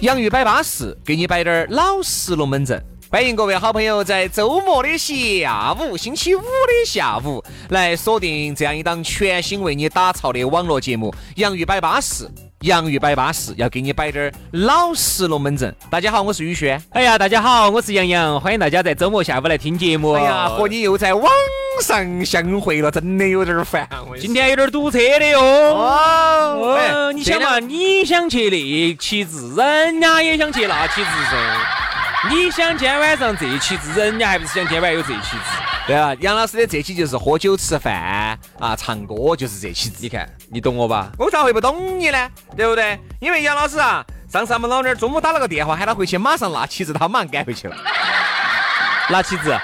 洋芋摆巴士，给你摆点儿老实龙门阵。欢迎各位好朋友在周末的下午、星期五的下午来锁定这样一档全新为你打造的网络节目《洋芋摆巴士》。洋芋摆巴士，要给你摆点儿老实龙门阵。大家好，我是宇轩。哎呀，大家好，我是杨洋，欢迎大家在周末下午来听节目。哎呀，和你又在网上相会了，真的有点烦。今天有点堵车的哟。哦，你想嘛，你想去那骑自，人家也想去那骑自噻。你想今天晚上这一期字，人家还不是想今天晚上有这一期字？对啊，杨老师的这期就是喝酒吃饭啊，唱歌就是这期字。你看，你懂我吧？我咋会不懂你呢？对不对？因为杨老师啊，上次我们老娘中午打了个电话，喊他回去马上拿旗子，他马上赶回去了。拿旗子？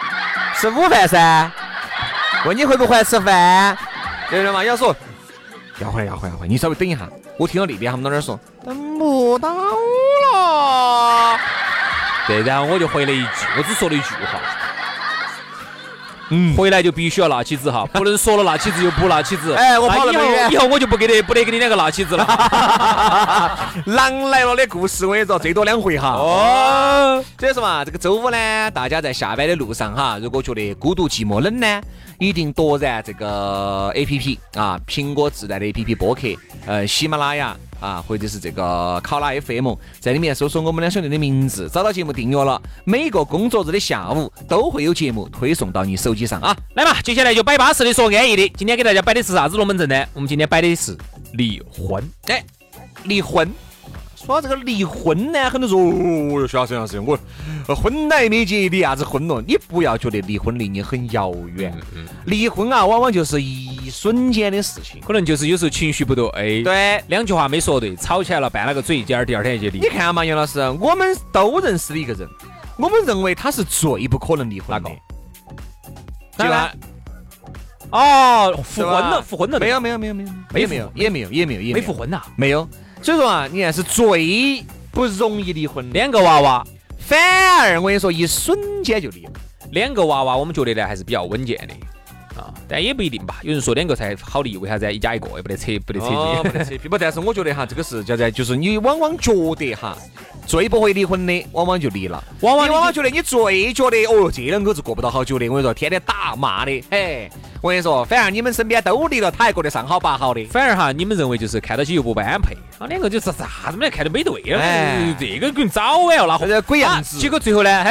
吃午饭噻？问你会不会吃饭？对不对嘛？要说要回来，要回来，要回来。你稍微等一下，我听到那边他们老儿说等不到了。对，然后我就回了一句，我只说了一句话，嗯，回来就必须要拿起子哈，不能说了拿起子就不拿起子。哎，我跑了以后以后我就不给你不得给你两个拿起子了。狼来了的故事我也知道，最多两回哈。哦，所以说嘛，这个周五呢，大家在下班的路上哈，如果觉得孤独寂寞冷呢，一定夺燃这个 A P P 啊，苹果自带的 A P P 播客，呃，喜马拉雅。啊，或者是这个考拉 FM，在里面搜索我们两兄弟的名字，找到节目订阅了，每个工作日的下午都会有节目推送到你手机上啊。来嘛，接下来就摆巴适的说安逸的。今天给大家摆的是啥子龙门阵呢？我们今天摆的是离婚。哎，离婚。说这个离婚呢，很多说哦，徐老师，徐老师，我婚还没结，离啥子婚了？你不要觉得离婚离你很遥远，离婚啊，往往就是一瞬间的事情，可能就是有时候情绪不对，对，两句话没说对，吵起来了，拌了个嘴，第二第二天就离。你看嘛，杨老师，我们都认识的一个人，我们认为他是最不可能离婚的，哪个？哦，复婚了，复婚了？没有，没有，没有，没有，没有，没有，也没有，也没有，也没复婚呐，没有。所以说啊，你看是最不容易离婚，两个娃娃，反而我跟你说，一瞬间就离了。两个娃娃，我们觉得呢还是比较稳健的啊，但也不一定吧。有人说两个才好离，为啥子？一家一个也不得扯，不得扯皮，不得扯皮。不，但是我觉得哈，这个是叫啥，就是你往往觉得哈。最不会离婚的，往往就离了。往往你往往觉得你最觉得，哦哟，这两口子过不到好久的。我跟你说，天天打骂的，嘿。我跟你说，反而你们身边都离了，他还过得上好八好的。反而哈，你们认为就是看到起又不般配，啊，两个就是啥子没，看都没对了。哎，这个跟早晚要拉这鬼样子。结果最后呢，嘿，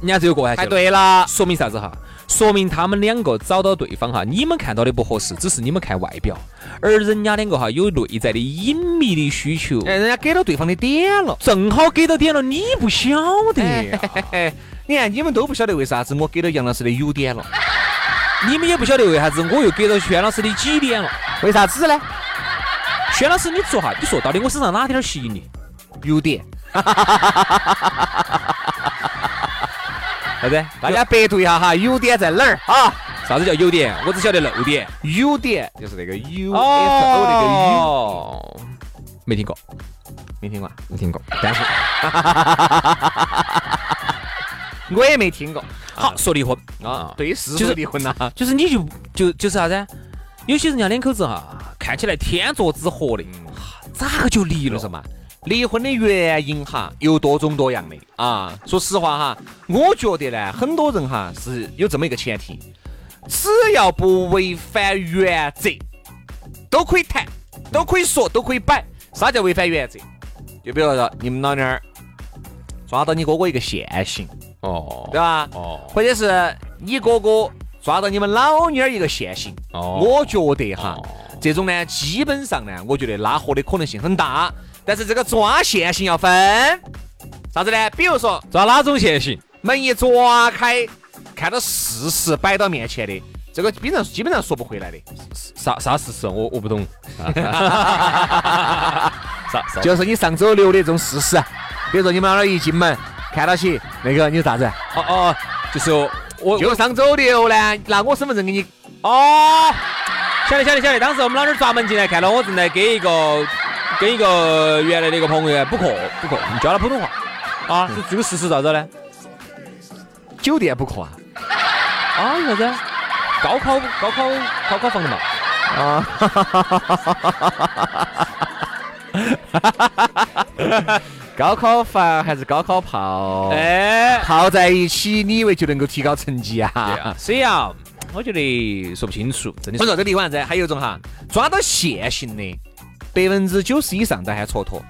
人家只有过下去。哎，对了，说明啥子哈？说明他们两个找到对方哈，你们看到的不合适，只是你们看外表，而人家两个哈有内在的隐秘的需求。哎，人家给到对方的点了，正好给到点了，你不晓得。你看，你们都不晓得为啥子我给到杨老师的优点了。你们也不晓得为啥子我又给到轩老师的几点了？为啥子呢？轩老师，你说哈，你说到底我身上哪点吸引你？优点。啥子？大家百度一下哈，优点在哪儿啊？啥子叫优点？我只晓得漏点。优点就是那个 U F O 那个 U，没听过，没听过，没听过。但是，我也没听过。好，说离婚啊，对，是就是离婚呐，就是你就就就是啥子？有些人家两口子哈，看起来天作之合的，咋个就离了？是嘛？离婚的原因哈，有多种多样的啊。说实话哈，我觉得呢，很多人哈是有这么一个前提，只要不违反原则，都可以谈，都可以说，都可以摆。啥叫违反原则？就比如说你们老娘儿抓到你哥哥一个现行。哦，对吧？哦，或者是你哥哥抓到你们老妞儿一个现行，哦，我觉得哈，这种呢，基本上呢，我觉得拉合的可能性很大。但是这个抓现行要分啥子呢？比如说抓哪种现行？门一抓开，看到事实摆到面前的，这个基本上基本上说不回来的。啥啥事实？我我不懂。啥？就是你上周六的这种事实。比如说你们那儿一进门看到起那个你是啥子？哦哦，就是我就上周六呢，拿我身份证给你。哦，晓得晓得晓得，当时我们老儿抓门进来，看到我正在给一个跟一个原来的一个朋友补课补课，教他普通话啊，这这个事实咋子呢？酒店补课啊？啊？啥子？高考高考高考房的嘛？啊！高考房还是高考炮？哎，泡在一起，你以为就能够提高成绩啊？所以啊，我觉得说不清楚。真的，我说这例外子，还有一种哈，抓到现行的，百分之九十以上都还蹉跎。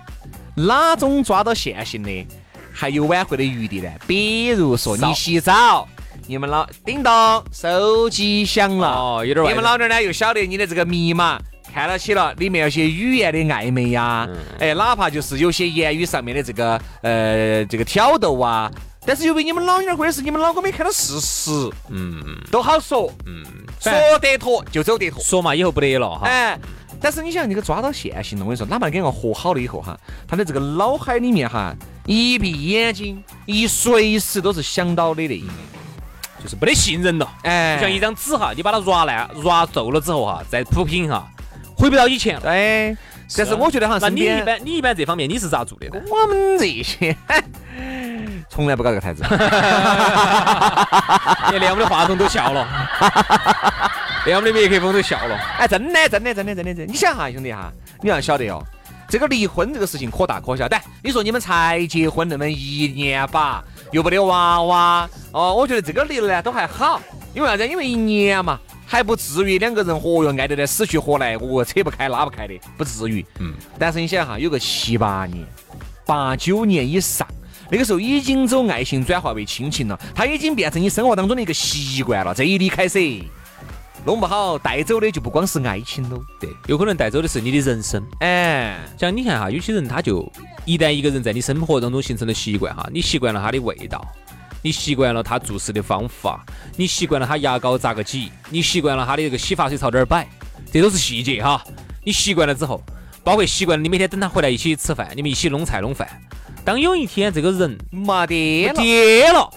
哪种抓到现行的，还有挽回的余地呢？比如说你洗澡，你们老叮咚，手机响了，哦，有点你们老娘呢又晓得你的这个密码。看到起了，里面有些语言的暧昧呀，哎，哪怕就是有些言语上面的这个呃这个挑逗啊，但是由于你们老娘或者是你们老公没看到事实，嗯，都好说，嗯，说得脱就走得脱，说嘛以后不得了哈，哎，但是你想这个抓到现行了，我跟你说，哪怕跟个和好了以后哈，他的这个脑海里面哈，一闭眼睛，一随时都是想到的那一面，就是没得信任了，哎，就像一张纸哈，你把它抓烂、抓皱了之后哈，再铺平哈。回不到以前了，哎，但是我觉得哈，那你一般你一般这方面你是咋做的呢？我们这些 从来不搞这个台子，连我们的话筒都笑了，连我们的麦克风都笑了。哎，真的，真的，真的，真的，真。你想哈，兄弟哈，你要晓得哦，这个离婚这个事情可大可小。但你说你们才结婚那么一年吧，又不得娃娃，哦，我觉得这个离了呢都还好，因为啥子？因为一年嘛。还不至于两个人哦哟爱得来死去活来，我扯不开拉不开的，不至于。嗯。但是你想哈，有个七八年、八九年以上，那个时候已经走爱情转化为亲情了，它已经变成你生活当中的一个习惯了。这一离开噻，弄不好带走的就不光是爱情喽，对，有可能带走的是你的人生。哎，像你看哈，有些人他就一旦一个人在你生活当中形成了习惯哈，你习惯了他的味道。你习惯了他做事的方法，你习惯了他牙膏咋个挤，你习惯了他的这个洗发水朝哪儿摆，这都是细节哈。你习惯了之后，包括习惯了你每天等他回来一起吃饭，你们一起弄菜弄饭。当有一天这个人没得了，了，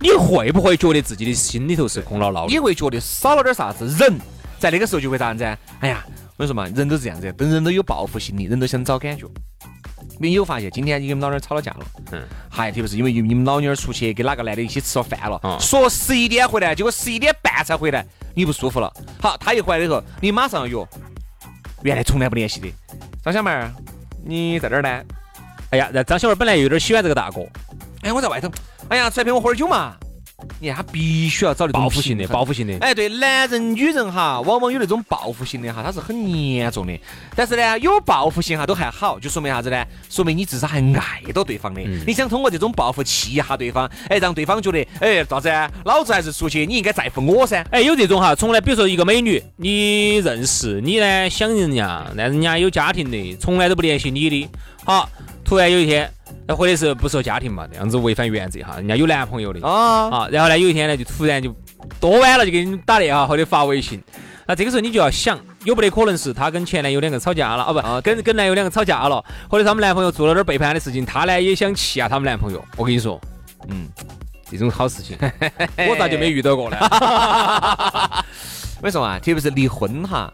你会不会觉得自己的心里头是空落落的？你会觉得少了点啥子？人在那个时候就会咋样子？哎呀，我跟你说嘛，人都是这样子，等人都有报复心理，人都想找感觉。你有发现，今天你跟你们老娘吵了架了？嗯，还特别是因为你们老娘出去跟哪个男的一起吃了饭了，说十一点回来，结果十一点半才回来，你不舒服了。好，他一回来以后，你马上约，原来从来不联系的。张小妹儿，你在哪儿呢？哎呀，那张小二本来有点喜欢这个大哥，哎，我在外头。哎呀，出来陪我喝点酒嘛。你看他必须要找那种报复性的，报复性的。哎，对，男人、女人哈，往往有那种报复性的哈，他是很严重的。但是呢，有报复性哈都还好，就说明啥子呢？说明你至少还爱到对方的。你想通过这种报复气一下对方，哎，让对方觉得，哎，咋子？老子还是出去，你应该在乎我噻。哎，有这种哈，从来比如说一个美女，你认识，你呢想人家，但人家有家庭的，从来都不联系你的。好，突然有一天。那或者是不说家庭嘛，这样子违反原则哈，人家有男朋友的啊啊，然后呢有一天呢就突然就多晚了就给你打电话或者发微信，那这个时候你就要想，有不得可能是他跟前男友两个吵架了，哦不，啊跟跟男友两个吵架了，或者他们男朋友做了点背叛的事情，他呢也想气下他们男朋友。我跟你说，嗯，这种好事情我咋就没遇到过呢？为什么啊？特别是离婚哈，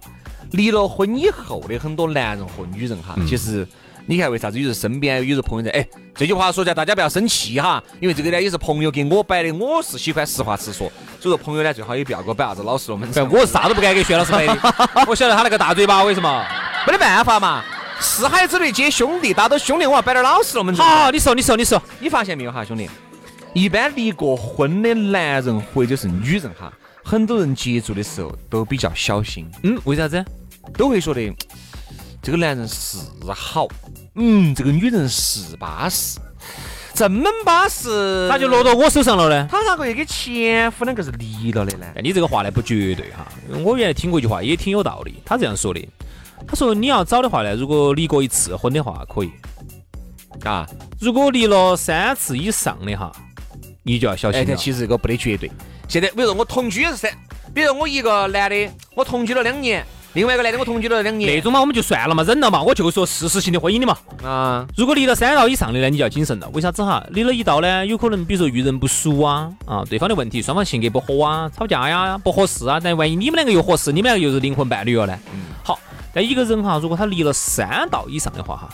离了婚以后的很多男人和女人哈，其实。你看为啥子有时身边有时朋友在？哎，这句话说起来大家不要生气哈，因为这个呢也是朋友给我摆的，我是喜欢实话实说，所以说朋友呢最好也不要给我摆啥子老实龙门阵。我啥都不敢给薛老师摆的，我晓得他那个大嘴巴为什么？没得办法嘛，四海之内皆兄弟，大家都兄弟，我要摆点老实龙门阵。好，你说，你说，你说，你发现没有哈，兄弟？一般离过婚的男人或者是女人哈，很多人接触的时候都比较小心。嗯，为啥子？都会说的。这个男人是好，嗯，这个女人是巴适，这么巴适，咋就落到我手上了呢？他咋个又跟前夫两个是离了的呢？你这个话呢不绝对哈，我原来听过一句话，也挺有道理。他这样说的，他说你要找的话呢，如果离过一次婚的话可以，啊，如果离了三次以上的哈，你就要小心了。其实这个不得绝对。现在比如说我同居是三，比如我一个男的，我同居了两年。另外一个男的我同居了两年那种嘛，我们就算了嘛，忍了嘛，我就说事实性的婚姻的嘛。啊，如果离了三道以上的呢，你就要谨慎了。为啥子哈？离了一道呢，有可能比如说遇人不淑啊，啊，对方的问题，双方性格不合啊，吵架呀，不合适啊。但万一你们两个又合适，你们两个又是灵魂伴侣了呢？好，但一个人哈，如果他离了三道以上的话哈，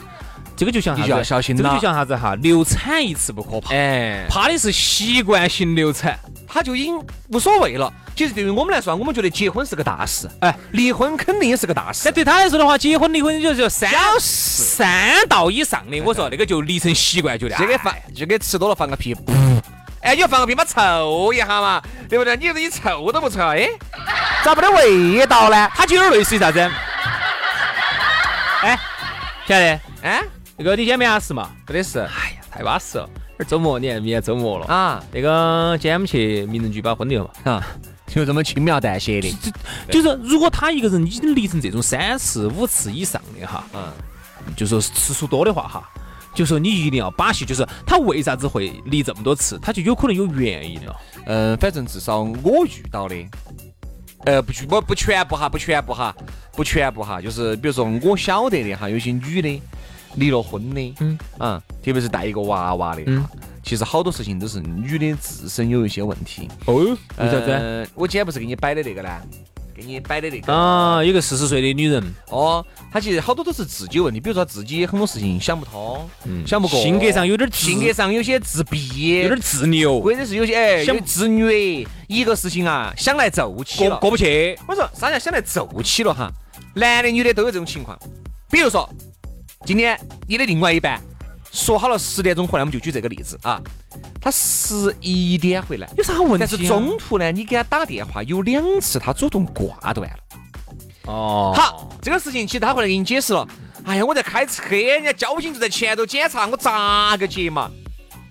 这个就像啥子？小心了这个就像啥子哈？流产一次不可怕，哎，怕的是习惯性流产。他就已经无所谓了。其实对于我们来说，我们觉得结婚是个大事，哎，离婚肯定也是个大事但。对他来说的话，结婚离婚就是三小三道以上的，我说那个就离成习惯，就得就给哎放，就给吃多了放个屁，哎，你要放个屁嘛，臭一下嘛，对不对？你你臭都不臭，哎，咋没得味道呢？他就有点类似于啥子？哎，晓得？哎，那个你今天没啥事嘛？真的是哎呀，太巴适了！这周末你看，明天周末了。啊那个今天我们去民政局把婚离了嘛？啊，就这么轻描淡写的，就是如果他一个人已经离成这种三次、五次以上的哈，嗯，就说次数多的话哈，就说你一定要把戏，就是他为啥子会离这么多次，他就有可能有原因了。嗯，反正至少我遇到的，呃，不全不不全部哈，不全部哈，不全部哈，就是比如说我晓得的哈，有些女的离了婚的，嗯。啊，特别是带一个娃娃的，嗯。哈，其实好多事情都是女的自身有一些问题。哦，为啥子？呃我今天不是给你摆的那个呢？给你摆的那个啊，有个四十岁的女人，哦，她其实好多都是自己问题，比如说自己很多事情想不通，嗯想不过，性格上有点自性格上有些自闭，有点自牛，或者是有些哎想有自虐，一个事情啊想来奏起过了。过不去。我说啥叫想来奏起了哈？男的女的都有这种情况。比如说，今天你的另外一半说好了十点钟回来，我们就举这个例子啊，他十一点回来，有啥问题、啊？但是中途呢，你给他打电话有两次，他主动挂断了。哦，好，这个事情其实他回来给你解释了。哎呀，我在开车，人家交警就在前头检查，我咋个接嘛？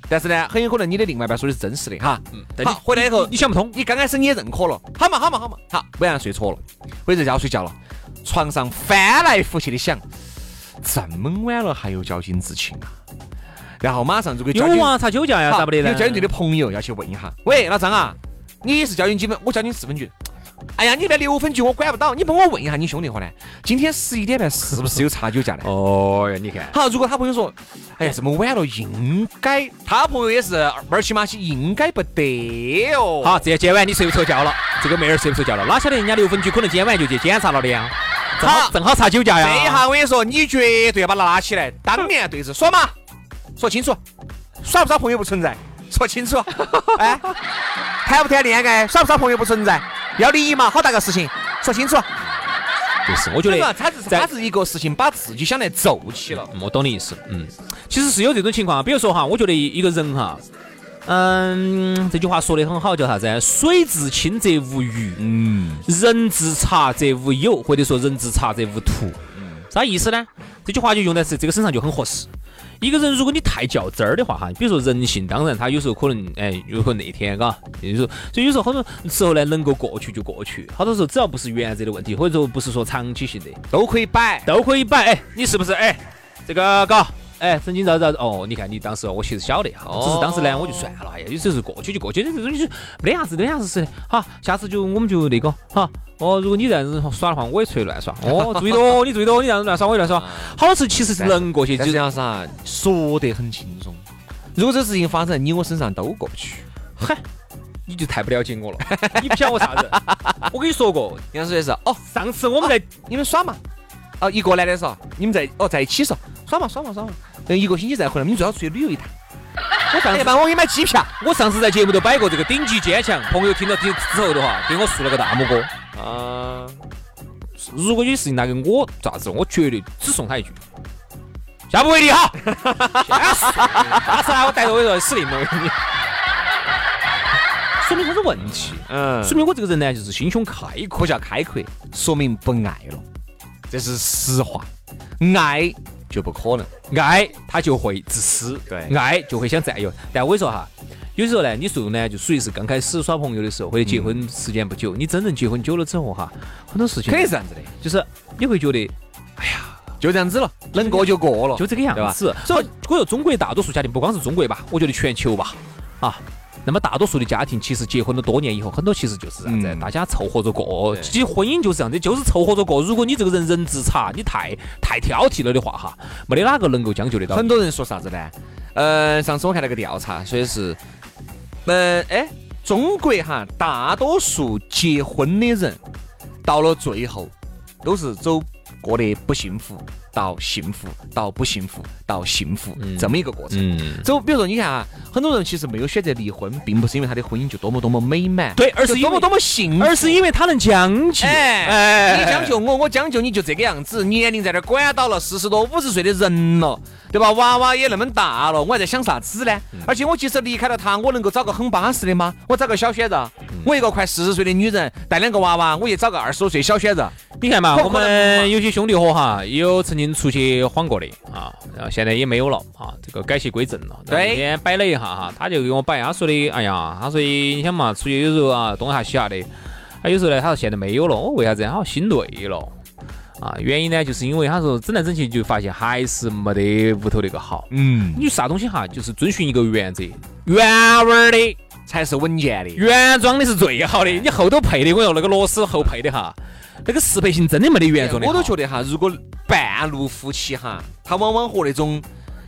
但是呢，很有可能你的另外一半说的是真实的哈。嗯，但好，回来以后你想不通，你刚开始你也认可了，好嘛好嘛好嘛，好，晚上睡错了，或者要睡觉了，床上翻来覆去的想，这么晚了还有交警执勤啊？然后马上就给交警有啊，查酒驾呀，咋不得呢？有交警队的朋友要去问一下，喂，老张啊，你是交警几分？我交警四分局。哎呀，你那六分局我管不到，你帮我问一下你兄弟伙呢？今天十一点半是不是有查酒驾呢？哦呀，你看，好，如果他朋友说，哎呀，这么晚了，应该他朋友也是二儿起码起，应该不得哦。好，这今晚你睡不着觉了，这个妹儿睡不着觉了，哪晓得人家六分局可能今天晚上就去检查了的呀？正好好正好查酒驾呀。这一下我跟你说，你绝对要把他拉起来，当面对质，说嘛，说清楚，耍不耍朋友不存在，说清楚，哎，谈不谈恋爱，耍不耍朋友不存在，要离嘛，好大个事情，说清楚。就是，我觉得他只是在他是一个事情，把自己想来皱起了。嗯我懂你意思，嗯，其实是有这种情况，比如说哈，我觉得一一个人哈，嗯，这句话说的很好，叫啥子？水至清则无鱼，嗯，人至察则无友，或者说人至察则无徒。啥意思呢？这句话就用在是这个身上就很合适。一个人如果你太较真儿的话哈，比如说人性，当然他有时候可能哎，有可能那天嘎，就是说所以有时候很多时候呢，能够过去就过去，好多时候只要不是原则的问题，或者说不是说长期性的，都可以摆。都可以摆。哎，你是不是哎这个嘎？哎，曾经咋咋哦，你看你当时我其实晓得哈，只是当时呢我就算了，哎呀，有时候是过去就过去，这种就没啥子，没啥子事的。好，下次就我们就那个哈。哦，如果你这样子耍的话，我也出去乱耍。哦，注意哦，你注意哦，你这样子乱耍，我也乱耍。好多事其实是能过去，就这样子啊，说得很轻松。如果这事情发生在你我身上，都过不去。嗨，你就太不了解我了。你不晓得我啥子？我跟你说过，杨师也是，哦，上次我们在你们耍嘛？哦，一过来的时候，你们在哦在一起时候耍嘛耍嘛耍嘛。等，一个星期再回来，你们最好出去旅游一趟。哎，我上次帮我给你买机票。我上次在节目都摆过这个顶级坚强，朋友听了之之后的话，给我竖了个大拇哥。啊，如果有事情拿给我咋子，我绝对只送他一句：下不为例哈。下次呢我带着我说死定了，我跟你。说明他是问题，嗯，说明我这个人呢就是心胸开阔不。叫开阔，说明不爱了，这是实话。爱就不可能。爱他就会自私，对爱就会想占有。但我跟你说哈，有时候呢，你说呢，就属于是刚开始耍朋友的时候，或者结婚时间不久，你真正结婚久了之后哈，很多事情肯定是这样子的，就是你会觉得哎呀就这样子了，能过就过了，就这个样对吧子。所以我觉得中国大多数家庭，不光是中国吧，我觉得全球吧，啊，那么大多数的家庭其实结婚了多年以后，很多其实就是这样子，大家凑合着过。其实婚姻就是这样子，就是凑合着过。如果你这个人人质差，你太太挑剔了的话哈，没得哪个能够将就得到。很多人说啥子呢？呃，上次我看了个调查，说的是，呃，哎，中国哈，大多数结婚的人到了最后都是走过得不幸福。到幸福，到不幸福，到幸福，这么一个过程。走，比如说你看啊，很多人其实没有选择离婚，并不是因为他的婚姻就多么多么美满，对，而是多么多么幸福，而是因为他能将就。哎，你将就我，我将就你，就这个样子。年龄在那管到了，四十多、五十岁的人了，对吧？娃娃也那么大了，我还在想啥子呢？而且我即使离开了他，我能够找个很巴适的吗？我找个小鲜肉，我一个快四十岁的女人带两个娃娃，我也找个二十多岁小鲜肉。你看嘛，我们有些兄弟伙哈，也有曾经出去晃过的啊，然后现在也没有了啊，这个改邪归正了。对。今天摆了一下哈，他就给我摆，他说的，哎呀，他说你想嘛，出去有时候啊，东下西下的，他有时候呢，他说现在没有了，我为啥子？他说心累了啊，原因呢，就是因为他说整来整去就发现还是没得屋头那个好。嗯。你啥东西哈，就是遵循一个原则，原味的才是稳健的，原装的是最好的。你后头配的，我用那个螺丝后配的哈。那个适配性真的没得原装的，我都觉得哈，如果半路夫妻哈，他往往和那种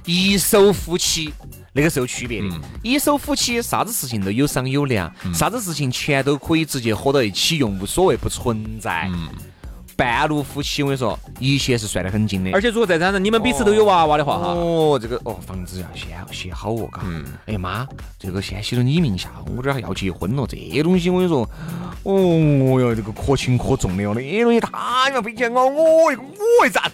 一手夫妻那个是有区别的。一手夫妻啥子事情都有商有量，啥子事情钱都可以直接合到一起用，无所谓，不存在。半路夫妻，我跟你说，一切是算得很精的。而且如果再加上你们彼此都有娃娃的话，哈，哦，这个哦，房子要先写好哦，嘎。嗯。哎呀妈，这个先写到你名下，我这儿还要结婚了，这东西我跟你说，哦哟，这个可轻可重的哦，那东西他要费钱哦，我我一咋，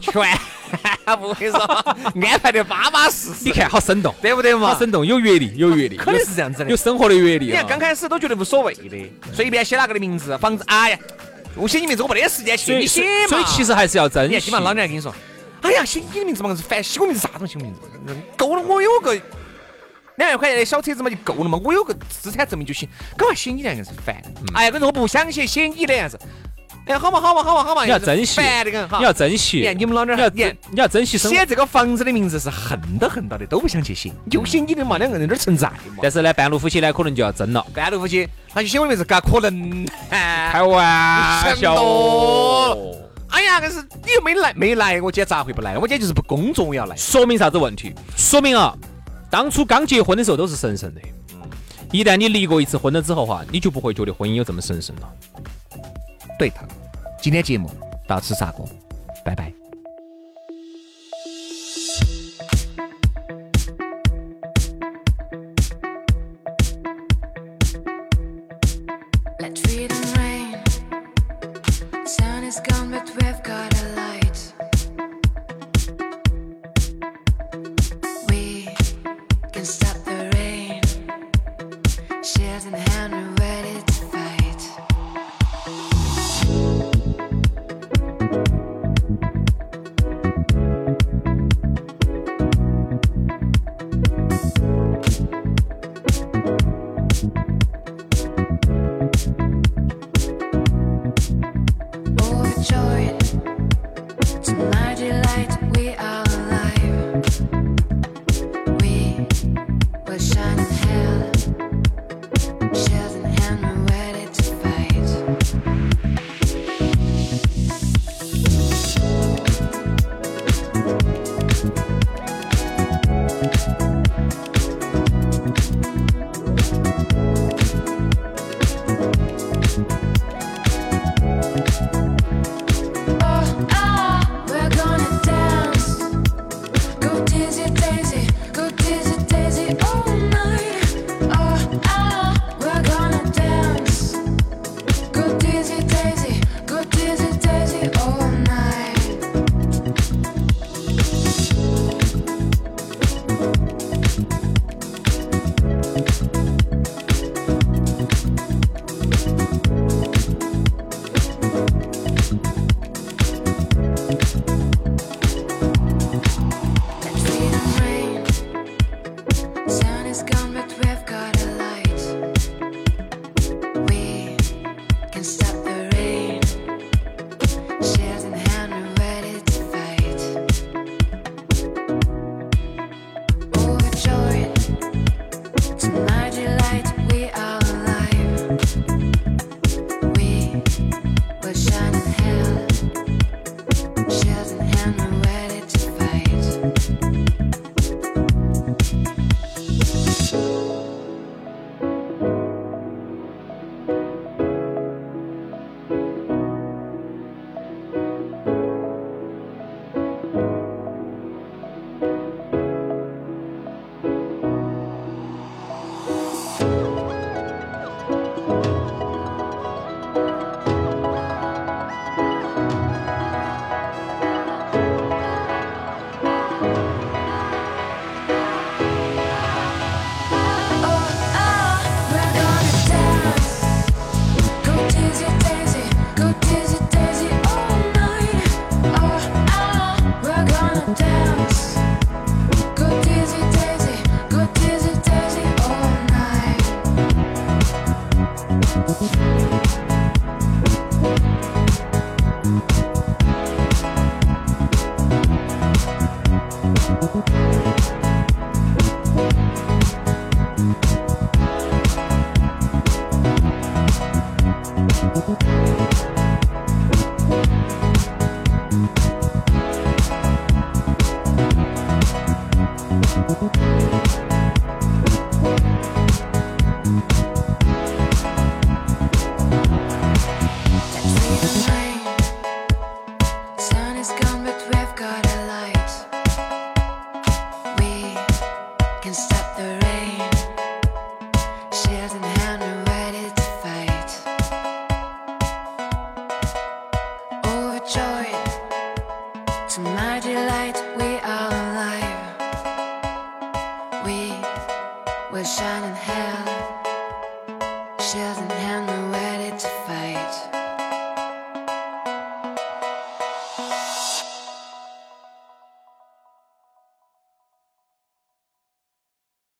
全部跟你说安排的巴巴适适。你看好生动，对不对嘛？好生动，有阅历，有阅历，肯定是这样子的，有生活的阅历。你看刚开始都觉得无所谓的，随便写哪个的名字，房子，哎呀。我写你名字，我没得时间写，你写嘛。所以其实还是要珍惜。起码老娘跟你说，哎呀，写你的名字嘛，是烦写我名字啥东西名字？够了，我有个两万块钱的小车子嘛，就够了嘛。我有个资产证明就行，干嘛写你两个是烦？哎呀，跟你说我不想写，写你的样子。哎，好嘛，好嘛，好嘛，好嘛，你要珍惜，烦的很。你要珍惜。你看你们老娘，你要你你要珍惜生活。写这个房子的名字是恨都恨到的，都不想去写，就写你的嘛，两个人有点存在嘛。但是呢，半路夫妻呢，可能就要争了。半路夫妻，那就写我名字，嘎可能？开玩笑。哎呀，可是你又没来，没来，我今天咋会不来？我今天就是不工作，我要来。说明啥子问题？说明啊，当初刚结婚的时候都是神圣的。嗯。一旦你离过一次婚了之后哈，你就不会觉得婚姻有这么神圣了。对头今天节目到此结束拜拜 Let freedom rain sun is we've got a life